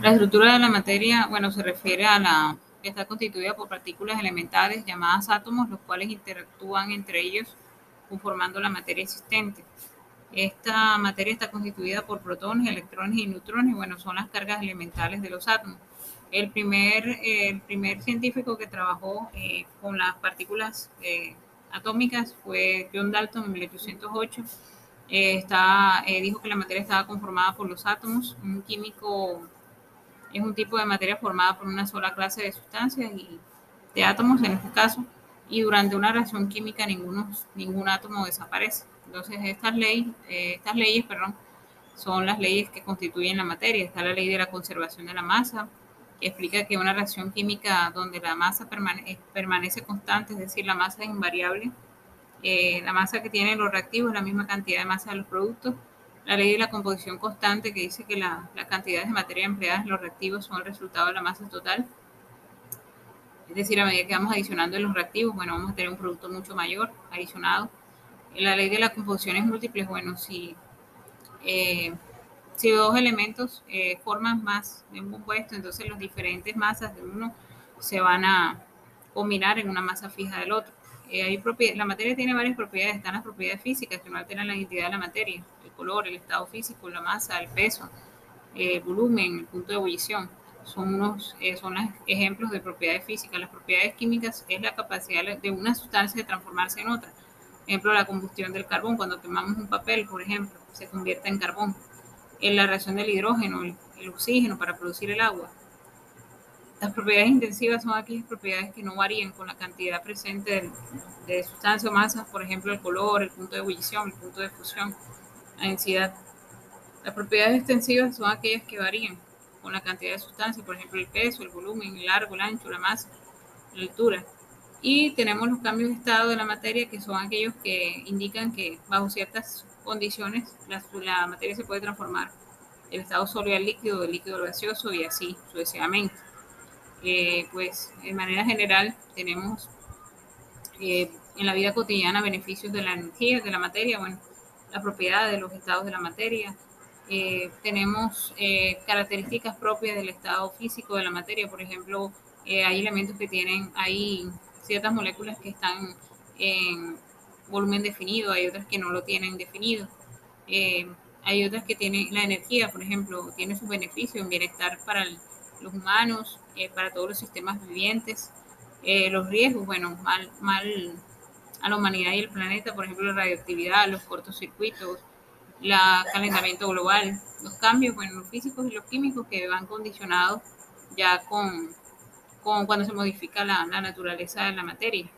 La estructura de la materia, bueno, se refiere a la que está constituida por partículas elementales llamadas átomos, los cuales interactúan entre ellos conformando la materia existente. Esta materia está constituida por protones, electrones y neutrones, bueno, son las cargas elementales de los átomos. El primer, el primer científico que trabajó eh, con las partículas eh, atómicas fue John Dalton en 1808. Eh, está, dijo que la materia estaba conformada por los átomos. Un químico es un tipo de materia formada por una sola clase de sustancias y de átomos en este caso, y durante una reacción química ninguno, ningún átomo desaparece. Entonces estas leyes, eh, estas leyes perdón, son las leyes que constituyen la materia. Está la ley de la conservación de la masa, que explica que una reacción química donde la masa permanece, permanece constante, es decir, la masa es invariable, eh, la masa que tienen los reactivos es la misma cantidad de masa de los productos, la ley de la composición constante que dice que la, las cantidades de materia empleadas en los reactivos son el resultado de la masa total. Es decir, a medida que vamos adicionando en los reactivos, bueno, vamos a tener un producto mucho mayor adicionado. La ley de las composiciones múltiples, bueno, si, eh, si dos elementos eh, forman más de un compuesto, entonces las diferentes masas de uno se van a combinar en una masa fija del otro. Eh, la materia tiene varias propiedades, están las propiedades físicas que no alteran la identidad de la materia, el color, el estado físico, la masa, el peso, el eh, volumen, el punto de ebullición. Son, unos, eh, son los ejemplos de propiedades físicas. Las propiedades químicas es la capacidad de una sustancia de transformarse en otra. Ejemplo, la combustión del carbón. Cuando quemamos un papel, por ejemplo, se convierte en carbón. En la reacción del hidrógeno, el oxígeno para producir el agua las propiedades intensivas son aquellas propiedades que no varían con la cantidad presente de, sustancia o masa, por ejemplo, el color, el punto de ebullición, el punto de fusión, la densidad. Las propiedades extensivas son aquellas que varían con la cantidad de sustancia, por ejemplo, el peso, el volumen, el largo, el ancho, la masa, la altura. Y tenemos los cambios de estado de la materia, que son aquellos que indican que bajo ciertas condiciones la, materia se puede transformar del estado sólido al líquido, del líquido al gaseoso y así sucesivamente. Eh, pues de manera general tenemos eh, en la vida cotidiana beneficios de la energía, de la materia, bueno, la propiedad de los estados de la materia. Eh, tenemos características propias del estado físico de la materia, por ejemplo, hay elementos que tienen, hay ciertas moléculas que están en volumen definido, hay otras que no lo tienen definido. hay otras que tienen la energía, por ejemplo, tiene su beneficio en bienestar para los humanos, eh, para todos los sistemas vivientes. Eh, los riesgos, bueno, mal, mal a la humanidad y el planeta, por ejemplo, la radioactividad, los cortocircuitos, el calentamiento global, los cambios, bueno, los físicos y los químicos que van condicionados ya con, con cuando se modifica la, la naturaleza de la materia.